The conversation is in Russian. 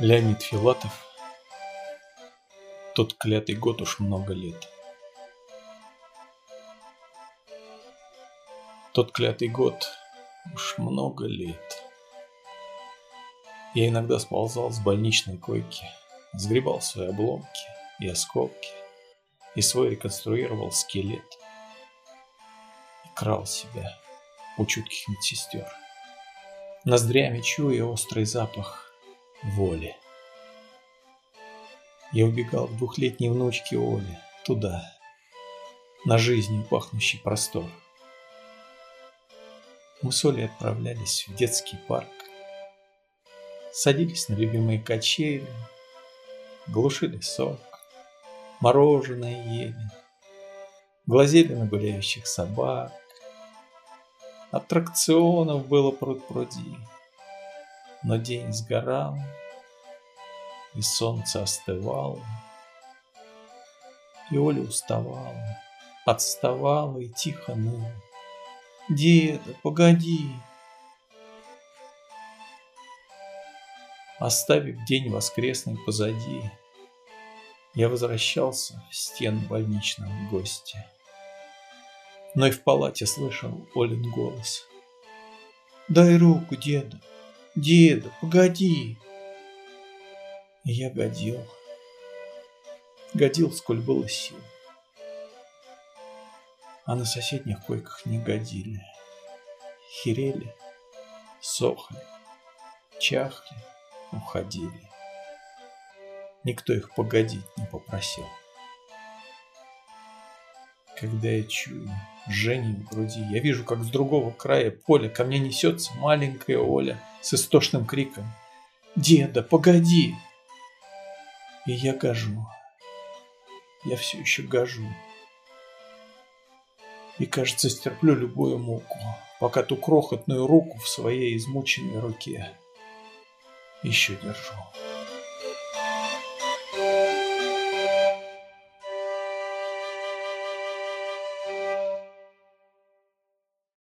Леонид Филатов. Тот клятый год уж много лет. Тот клятый год уж много лет. Я иногда сползал с больничной койки Сгребал свои обломки и осколки И свой реконструировал скелет И крал себя у чутких медсестер Ноздрями чуя острый запах воли. Я убегал к двухлетней внучке Оле, туда, на жизнью пахнущий простор. Мы с Олей отправлялись в детский парк, садились на любимые качели, глушили сок, мороженое ели, глазели на гуляющих собак. Аттракционов было пруд-пруди но день сгорал, и солнце остывало, и Оля уставала, отставала и тихо ныла. Деда, погоди! Оставив день воскресный позади, я возвращался в стен больничного гостя. Но и в палате слышал Олин голос. «Дай руку, деда, Деда, погоди. Я годил. Годил, сколь было сил. А на соседних койках не годили. Херели, сохли, чахли, уходили. Никто их погодить не попросил. Когда я чую жжение в груди, я вижу, как с другого края поля ко мне несется маленькая Оля с истошным криком «Деда, погоди!» И я гожу. Я все еще гожу. И, кажется, стерплю любую муку, пока ту крохотную руку в своей измученной руке еще держу. thank you